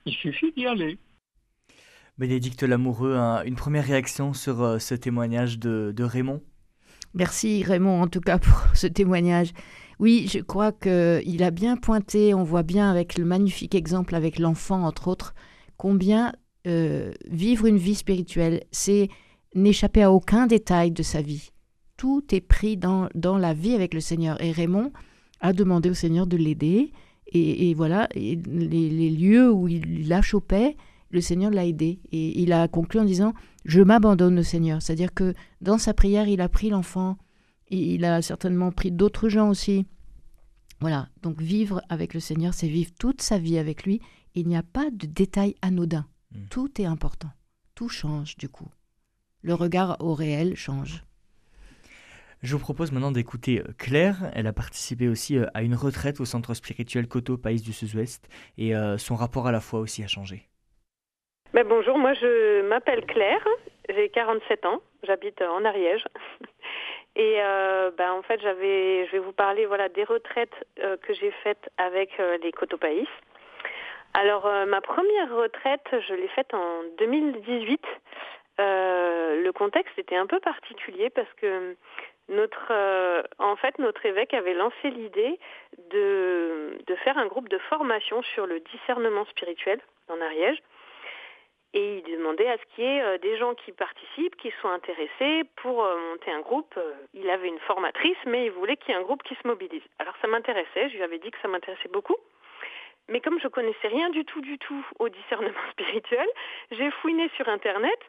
Il suffit d'y aller. Bénédicte Lamoureux, une première réaction sur euh, ce témoignage de, Raymond? Merci Raymond en tout cas pour ce témoignage. Oui, je crois qu'il a bien pointé, on voit bien avec le magnifique exemple avec l'enfant entre autres, combien euh, vivre une vie spirituelle, c'est n'échapper à aucun détail de sa vie. Tout est pris dans, dans la vie avec le Seigneur. Et Raymond a demandé au Seigneur de l'aider. Et, voilà, les, lieux où il la chopait, le Seigneur l'a aidé. Et il a conclu en disant Je m'abandonne au Seigneur. C'est-à-dire que dans sa prière, il a pris l'enfant. Il a certainement pris d'autres gens aussi. Voilà, donc vivre avec le Seigneur, c'est vivre toute sa vie avec lui. Il n'y a pas de détails anodins. Hmm. Tout est important. Tout change du coup. Le regard au réel change. Je vous propose maintenant d'écouter euh, Claire. Elle a participé aussi euh, à une retraite au centre spirituel Coteau Pays du Sud-Ouest et euh, son rapport à la foi aussi a changé. Bonjour, moi je m'appelle Claire, j'ai 47 ans, j'habite en Ariège. Et ben, en fait, je vais vous parler voilà des retraites que j'ai faites avec les Pays. Alors ma première retraite, je l'ai faite en 2018. le contexte était un peu particulier parce que notre, euh, en fait, notre évêque avait lancé l'idée de faire un groupe de formation sur le discernement spirituel en Ariège. Et il demandait à ce qu'il y ait euh, des gens qui participent, qui soient intéressés pour euh, monter un groupe. Il avait une formatrice, mais il voulait qu'il y ait un groupe qui se mobilise. Alors ça m'intéressait, je lui avais dit que ça m'intéressait beaucoup. Mais comme je connaissais rien du tout, du tout au discernement spirituel, j'ai fouiné sur Internet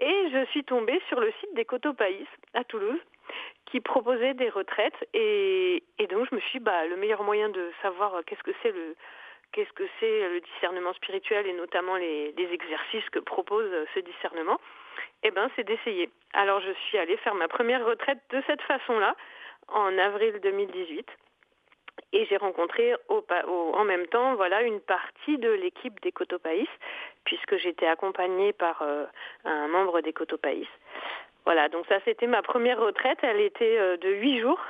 et je suis tombée sur le site des Cotopaïs à Toulouse qui proposait des retraites et, donc je me suis dit, bah, le meilleur moyen de savoir euh, qu'est-ce que c'est le qu'est-ce que c'est le discernement spirituel et notamment les, exercices que propose euh, ce discernement, eh ben c'est d'essayer. Alors je suis allée faire ma première retraite de cette façon-là en avril 2018 et j'ai rencontré au, en même temps voilà une partie de l'équipe des Cotopaïs puisque j'étais accompagnée par euh, un membre des Cotopaïs. Voilà, donc ça c'était ma première retraite, elle était euh, de huit jours.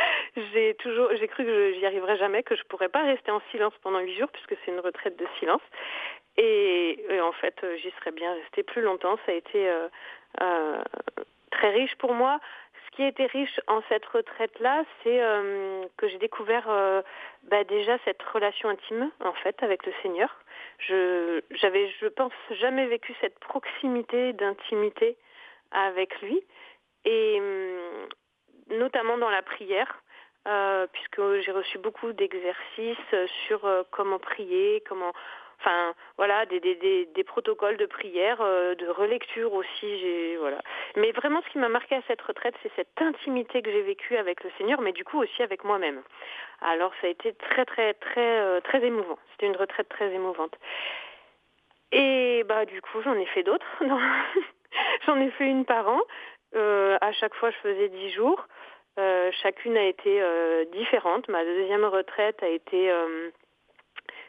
j'ai toujours, j'ai cru que j'y arriverais jamais, que je pourrais pas rester en silence pendant huit jours puisque c'est une retraite de silence. Et, en fait, euh, j'y serais bien restée plus longtemps. Ça a été euh, très riche pour moi. Ce qui a été riche en cette retraite-là, c'est que j'ai découvert bah, déjà cette relation intime en fait avec le Seigneur. Je j'avais, je pense, jamais vécu cette proximité d'intimité avec lui, et hum, notamment dans la prière. Euh, puisque j'ai reçu beaucoup d'exercices sur euh, comment prier, comment, enfin voilà, des, des, des, protocoles de prière, euh, de relecture aussi. J'ai voilà. Mais vraiment, ce qui m'a marqué à cette retraite, c'est cette intimité que j'ai vécue avec le Seigneur, mais du coup aussi avec moi-même. Alors ça a été très très très très émouvant. C'était une retraite très émouvante. Et bah du coup, j'en ai fait d'autres. J'en ai fait une par an. Euh, à chaque fois, je faisais dix jours. Euh, chacune a été euh, différente. Ma deuxième retraite a été,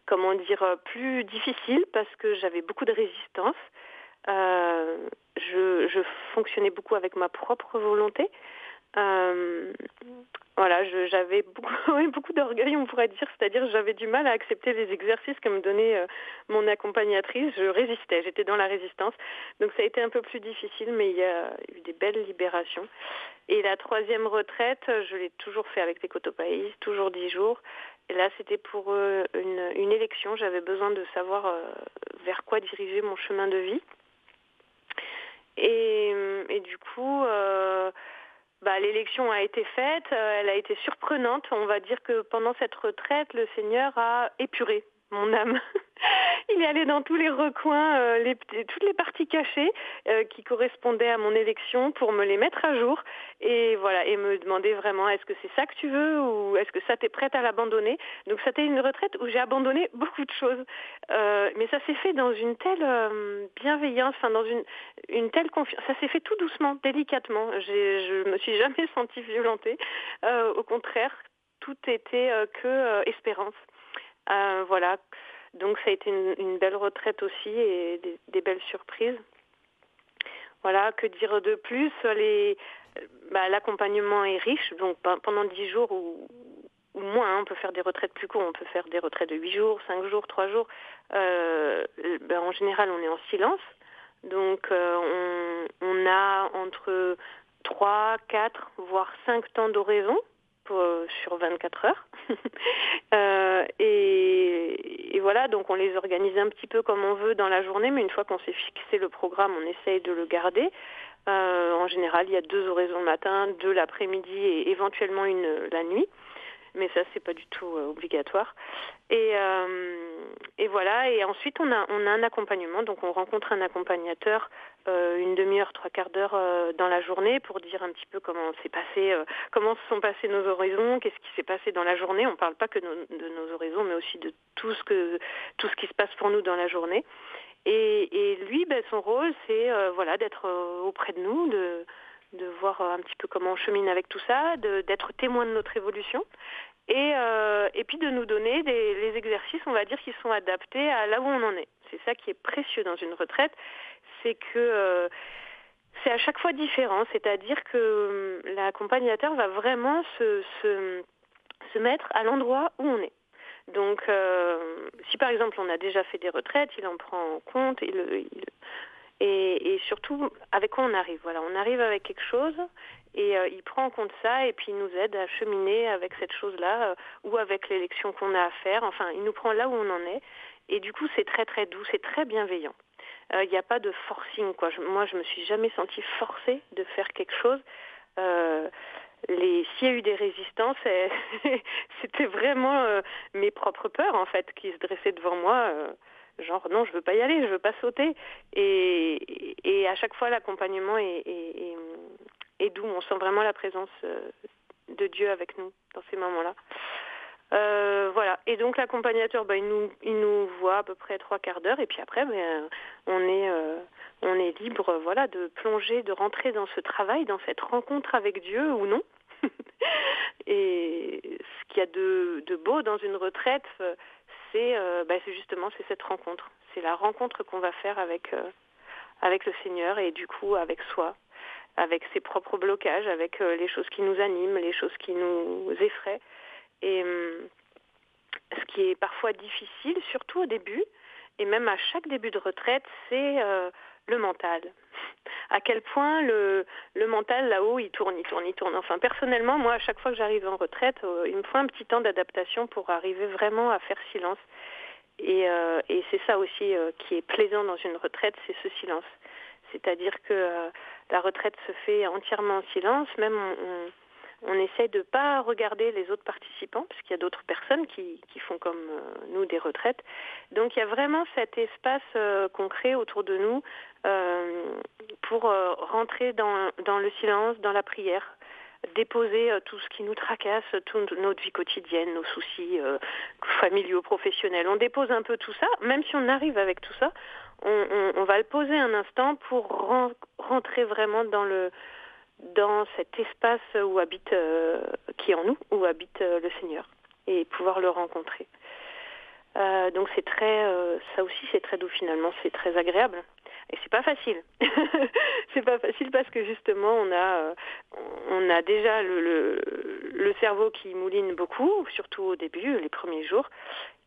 comment dire, plus difficile parce que j'avais beaucoup de résistance. Je, je, fonctionnais beaucoup avec ma propre volonté. Voilà, j'avais beaucoup, beaucoup d'orgueil, on pourrait dire, c'est-à-dire j'avais du mal à accepter les exercices que me donnait euh, mon accompagnatrice. Je résistais, j'étais dans la résistance. Donc ça a été un peu plus difficile, mais il y a eu des belles libérations. Et la troisième retraite, je l'ai toujours fait avec les cotopaïs, toujours dix jours. Et là, c'était pour euh, une, élection. J'avais besoin de savoir euh, vers quoi diriger mon chemin de vie. Et, et du coup bah, l'élection a été faite, euh, elle a été surprenante. On va dire que pendant cette retraite, le Seigneur a épuré mon âme. il est allé dans tous les recoins, euh, les, toutes les parties cachées euh, qui correspondaient à mon élection pour me les mettre à jour et voilà et me demander vraiment est-ce que c'est ça que tu veux ou est-ce que ça t'es prête à l'abandonner? Donc c'était une retraite où j'ai abandonné beaucoup de choses, euh, mais ça s'est fait dans une telle bienveillance, enfin dans une une telle confiance. Ça s'est fait tout doucement, délicatement. Je me suis jamais sentie violentée. au contraire, tout était que espérance. Voilà. Donc ça a été une, belle retraite aussi et des, belles surprises. Voilà, que dire de plus? Bah, l'accompagnement est riche, donc pendant dix jours ou, moins, hein, on peut faire des retraites plus courtes, on peut faire des retraites de huit jours, cinq jours, trois jours. Euh, ben, en général, on est en silence, donc euh, on, on, a entre trois, quatre, voire cinq temps d'oraison euh, sur 24 heures. Euh, et, voilà, donc on les organise un petit peu comme on veut dans la journée, mais une fois qu'on s'est fixé le programme, on essaye de le garder. Euh, en général, il y a deux oraisons le matin, deux l'après-midi et éventuellement une la nuit mais ça c'est pas du tout euh, obligatoire. Et, euh, et voilà. Et ensuite on a on a un accompagnement, donc on rencontre un accompagnateur euh, une demi-heure, trois quarts d'heure dans la journée pour dire un petit peu comment s'est passé, comment se sont passées nos horizons, qu'est-ce qui s'est passé dans la journée. On parle pas que de nos horizons, mais aussi de tout ce que tout ce qui se passe pour nous dans la journée. Et, et lui, ben, son rôle, c'est voilà d'être auprès de nous, de de voir un petit peu comment on chemine avec tout ça, d'être témoin de notre évolution et, euh, et puis de nous donner des, les exercices, on va dire, qui sont adaptés à là où on en est. C'est ça qui est précieux dans une retraite, c'est que euh, c'est à chaque fois différent, c'est-à-dire que hum, l'accompagnateur va vraiment se, se, mettre à l'endroit où on est. Donc, euh, si par exemple on a déjà fait des retraites, il en prend en compte, il, il, et, et, surtout avec quoi on arrive? Voilà, on arrive avec quelque chose et euh, il prend en compte ça et puis il nous aide à cheminer avec cette chose-là euh, ou avec l'élection qu'on a à faire. Enfin, il nous prend là où on en est et du coup c'est très très doux, c'est très bienveillant. Euh, il n'y a pas de forcing quoi. Je, moi je me suis jamais sentie forcée de faire quelque chose. les s'il y a eu des résistances, c'était vraiment mes propres peurs en fait qui se dressaient devant moi genre non je veux pas y aller je veux pas sauter. Et, et à chaque fois l'accompagnement est, doux. On sent vraiment la présence euh, de Dieu avec nous dans ces moments là euh, voilà. Et donc l'accompagnateur bah, il nous il nous voit à peu près trois quarts d'heure. Et puis après ben, on est euh, on est libre voilà de plonger de rentrer dans ce travail dans cette rencontre avec Dieu ou non. Et ce qu'il y a de beau dans une retraite euh, bah, c'est justement c'est cette rencontre. C'est la rencontre qu'on va faire avec euh, avec le Seigneur et du coup avec soi, avec ses propres blocages, avec euh, les choses qui nous animent, les choses qui nous effraient. Et hum, ce qui est parfois difficile, surtout au début, et même à chaque début de retraite, c'est le mental. À quel point le, le mental là-haut, il tourne, il tourne, il tourne. Enfin, personnellement, moi, à chaque fois que j'arrive en retraite, euh, il me faut un petit temps d'adaptation pour arriver vraiment à faire silence. Et, euh, et c'est ça aussi euh, qui est plaisant dans une retraite, c'est ce silence. C'est-à-dire que la retraite se fait entièrement en silence, même on on essaie de ne pas regarder les autres participants, parce qu'il y a d'autres personnes qui, qui font comme euh, nous des retraites. Donc il y a vraiment cet espace euh, concret autour de nous euh, pour rentrer dans, dans le silence, dans la prière, déposer tout ce qui nous tracasse, toute notre vie quotidienne, nos soucis familiaux, professionnels. On dépose un peu tout ça, même si on arrive avec tout ça, on, on va le poser un instant pour rentrer vraiment dans le dans cet espace où habite, euh, qui est en nous, où habite euh, le Seigneur, et pouvoir le rencontrer. Euh, donc c'est très, ça aussi c'est très doux finalement, c'est très agréable. Et c'est pas facile. c'est pas facile parce que justement on a, on a déjà le, le, le cerveau qui mouline beaucoup, surtout au début, les premiers jours,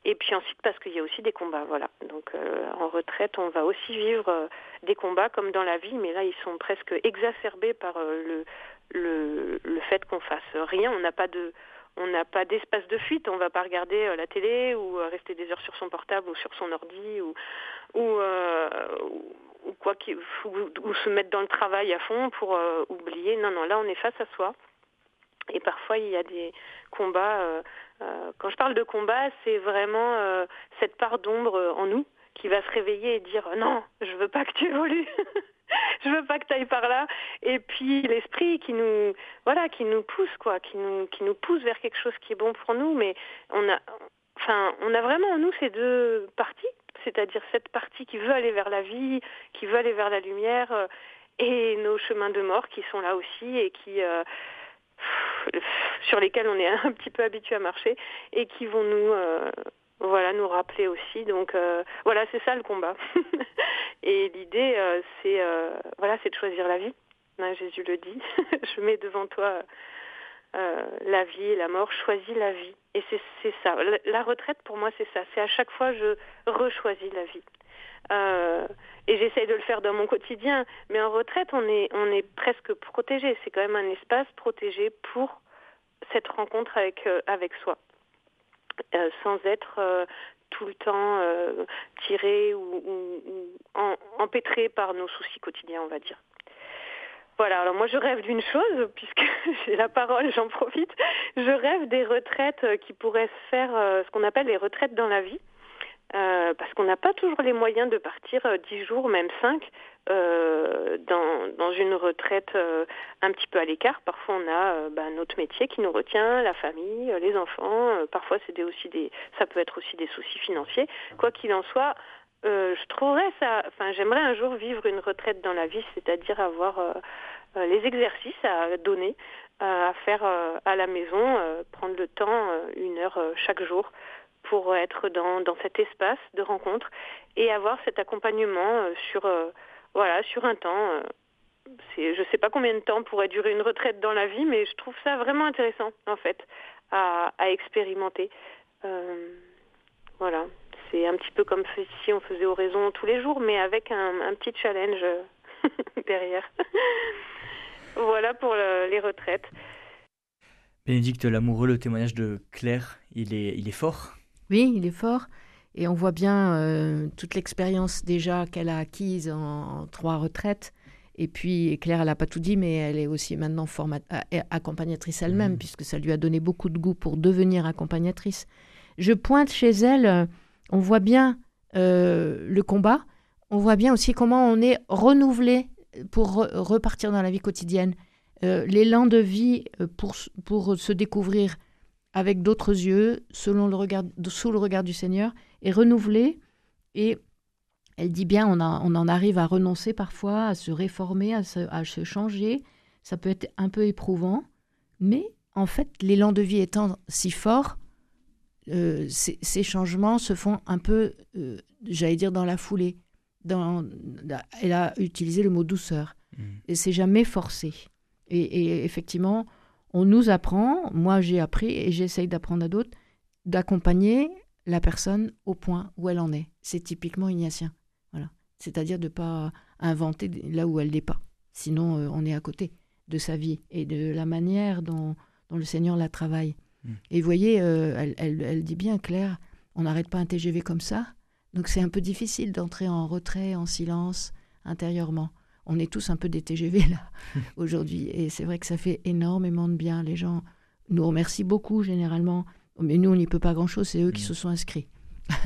et puis ensuite parce qu'il y a aussi des combats, voilà. Donc euh, en retraite, on va aussi vivre euh, des combats comme dans la vie, mais là ils sont presque exacerbés par euh, le, le, le fait qu'on fasse rien. On n'a pas de on n'a pas d'espace de fuite, on va pas regarder la télé ou rester des heures sur son portable ou sur son ordi ou ou, ou quoi ou, ou, se mettre dans le travail à fond pour oublier. Non non, là on est face à soi Et parfois, il y a des combats. quand je parle de combat, c'est vraiment cette part d'ombre en nous qui va se réveiller et dire non, je veux pas que tu évolues. je veux pas que tu ailles par là. Et puis l'esprit qui nous, voilà, qui nous pousse quoi, qui nous, qui nous pousse vers quelque chose qui est bon pour nous. Mais on a, enfin, on a vraiment en nous ces deux parties, c'est-à-dire cette partie qui veut aller vers la vie, qui veut aller vers la lumière, euh, et nos chemins de mort qui sont là aussi et qui euh, sur lesquels on est un petit peu habitué à marcher et qui vont nous euh, voilà nous rappeler aussi. Donc voilà c'est ça le combat. Et l'idée c'est voilà c'est de choisir la vie. Jésus le dit. Je mets devant toi euh, la vie et la mort, choisis la vie. Et c'est ça. La, retraite, pour moi, c'est ça. C'est à chaque fois, je rechoisis la vie. Euh, et j'essaye de le faire dans mon quotidien. Mais en retraite, on est, presque protégé. C'est quand même un espace protégé pour cette rencontre avec, euh, soi. sans être tout le temps tiré ou empêtré par nos soucis quotidiens, on va dire. Voilà, alors moi je rêve d'une chose, puisque j'ai la parole, j'en profite. Je rêve des retraites euh, qui pourraient se faire, euh, ce qu'on appelle les retraites dans la vie. Euh, parce qu'on n'a pas toujours les moyens de partir dix jours, même cinq, dans, dans, une retraite un petit peu à l'écart. Parfois, on a bah, notre métier qui nous retient, la famille, les enfants. parfois, c'est aussi des, ça peut être aussi des soucis financiers. Quoi qu'il en soit, je trouverais ça. Enfin, j'aimerais un jour vivre une retraite dans la vie, c'est-à-dire avoir euh, les exercices à donner, euh, à faire euh, à la maison, prendre le temps, une heure chaque jour, pour être dans, dans cet espace de rencontre et avoir cet accompagnement sur, voilà, sur un temps. je ne sais pas combien de temps pourrait durer une retraite dans la vie, mais je trouve ça vraiment intéressant, en fait, à, à expérimenter. voilà, c'est un petit peu comme si on faisait oraison tous les jours, mais avec un, un petit challenge derrière. Voilà pour les retraites. Bénédicte Lamoureux, le témoignage de Claire, il est, il est fort? Oui, il est fort. Et on voit bien euh, toute l'expérience déjà qu'elle a acquise en, trois retraites. Et puis Claire, elle n'a pas tout dit, mais elle est aussi maintenant accompagnatrice elle-même, mmh. puisque ça lui a donné beaucoup de goût pour devenir accompagnatrice. Je pointe chez elle, euh, on voit bien euh, le combat, on voit bien aussi comment on est renouvelé pour repartir dans la vie quotidienne, euh, l'élan de vie euh, pour, pour se découvrir avec d'autres yeux, selon le regard, sous le regard du Seigneur, est renouvelé. Et elle dit bien, on, en arrive à renoncer parfois, à se réformer, à se, à se changer. Ça peut être un peu éprouvant, mais en fait, l'élan de vie étant si fort, euh, ces, ces, changements se font un peu, j'allais dire, dans la foulée dans, elle a utilisé le mot douceur. Mm. Et c'est jamais forcé. Et, effectivement, on nous apprend, moi j'ai appris et j'essaye d'apprendre à d'autres, d'accompagner la personne au point où elle en est. C'est typiquement ignatien. Voilà. C'est-à-dire de ne pas inventer là où elle n'est pas. Sinon, euh, on est à côté de sa vie et de la manière dont, dont le Seigneur la travaille. Et vous voyez, euh, elle, elle, elle, dit bien, Claire, on n'arrête pas un TGV comme ça. Donc c'est un peu difficile d'entrer en retrait, en silence, intérieurement. On est tous un peu des TGV là aujourd'hui. Et c'est vrai que ça fait énormément de bien. Les gens nous remercient beaucoup généralement. Mais nous, on n'y peut pas grand-chose. C'est eux qui mm. se sont inscrits.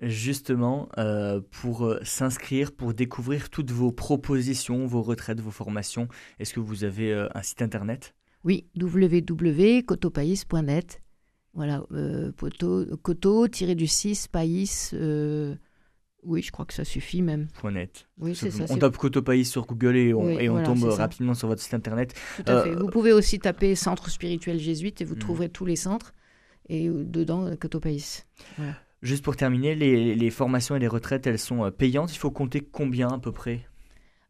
Justement, euh, pour euh, s'inscrire, pour découvrir toutes vos propositions, vos retraites, vos formations, est-ce que vous avez euh, un site internet? Oui, www.cotopaïs.net. Voilà, euh, coteau, tiré du 6, païs. Euh, oui, je crois que ça suffit même. Point net. Oui, c'est ça. On tape Coteau Païs sur Google et on, et on tombe rapidement sur votre site internet. Tout à fait. Euh, vous pouvez aussi taper Centre spirituel jésuite et vous hmm. trouverez tous les centres. Et dedans, Coteau Païs. Juste pour terminer, les, les, formations et les retraites, elles sont payantes. Il faut compter combien à peu près?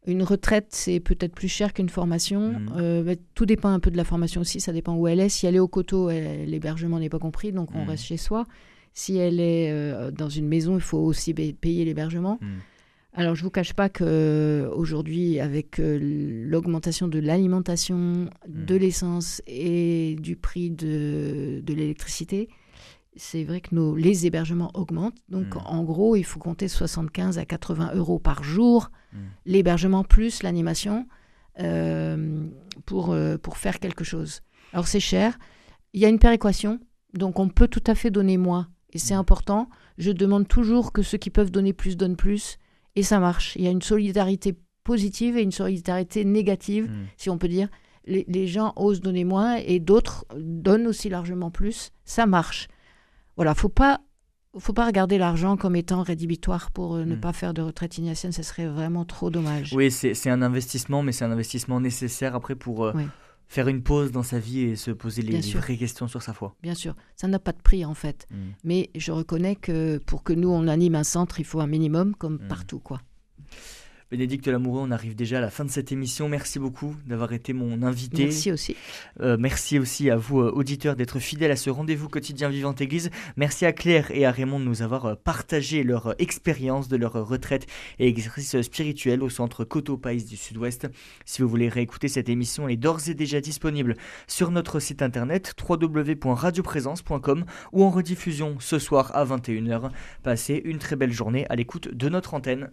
Une retraite, c'est peut-être plus cher qu'une formation. Mmh. Euh, tout dépend un peu de la formation aussi, ça dépend où elle est. Si elle est au coteau, l'hébergement n'est pas compris, donc on mmh. reste chez soi. Si elle est euh, dans une maison, il faut aussi payer l'hébergement. Mmh. Alors, je ne vous cache pas qu'aujourd'hui, avec euh, l'augmentation de l'alimentation, de l'essence et du prix de, de l'électricité, c'est vrai que nos, les hébergements augmentent. Donc, hmm. en gros, il faut compter 75 à 80 euros par jour, hmm. l'hébergement plus l'animation. euh, pour, euh, pour faire quelque chose. Alors c'est cher, il y a une péréquation, donc on peut tout à fait donner moins, et c'est important. Je demande toujours que ceux qui peuvent donner plus donnent plus, et ça marche. Il y a une solidarité positive et une solidarité négative, si on peut dire. Les, les gens osent donner moins et d'autres donnent aussi largement plus. Ça marche. Voilà, faut pas, faut pas regarder l'argent comme étant rédhibitoire pour euh, ne Mm. pas faire de retraite ignatienne. Ce serait vraiment trop dommage. Oui, c'est un investissement, mais c'est un investissement nécessaire après pour euh, Oui. faire une pause dans sa vie et se poser les, vraies questions sur sa foi. Bien sûr, ça n'a pas de prix en fait. Mm. Mais je reconnais que pour que nous on anime un centre, il faut un minimum, comme Mm. partout quoi. Bénédicte Lamoureux, on arrive déjà à la fin de cette émission. Merci beaucoup d'avoir été mon invité. Merci aussi. Euh, merci aussi à vous, euh, auditeurs, d'être fidèles à ce rendez-vous quotidien Vivante Église. Merci à Claire et à Raymond de nous avoir euh, partagé leur expérience de leur retraite et exercice spirituel au centre Coteau Pays du Sud-Ouest. Si vous voulez réécouter cette émission, elle est d'ores et déjà disponible sur notre site internet www.radioprésence.com ou en rediffusion ce soir à 21h. Passez une très belle journée à l'écoute de notre antenne.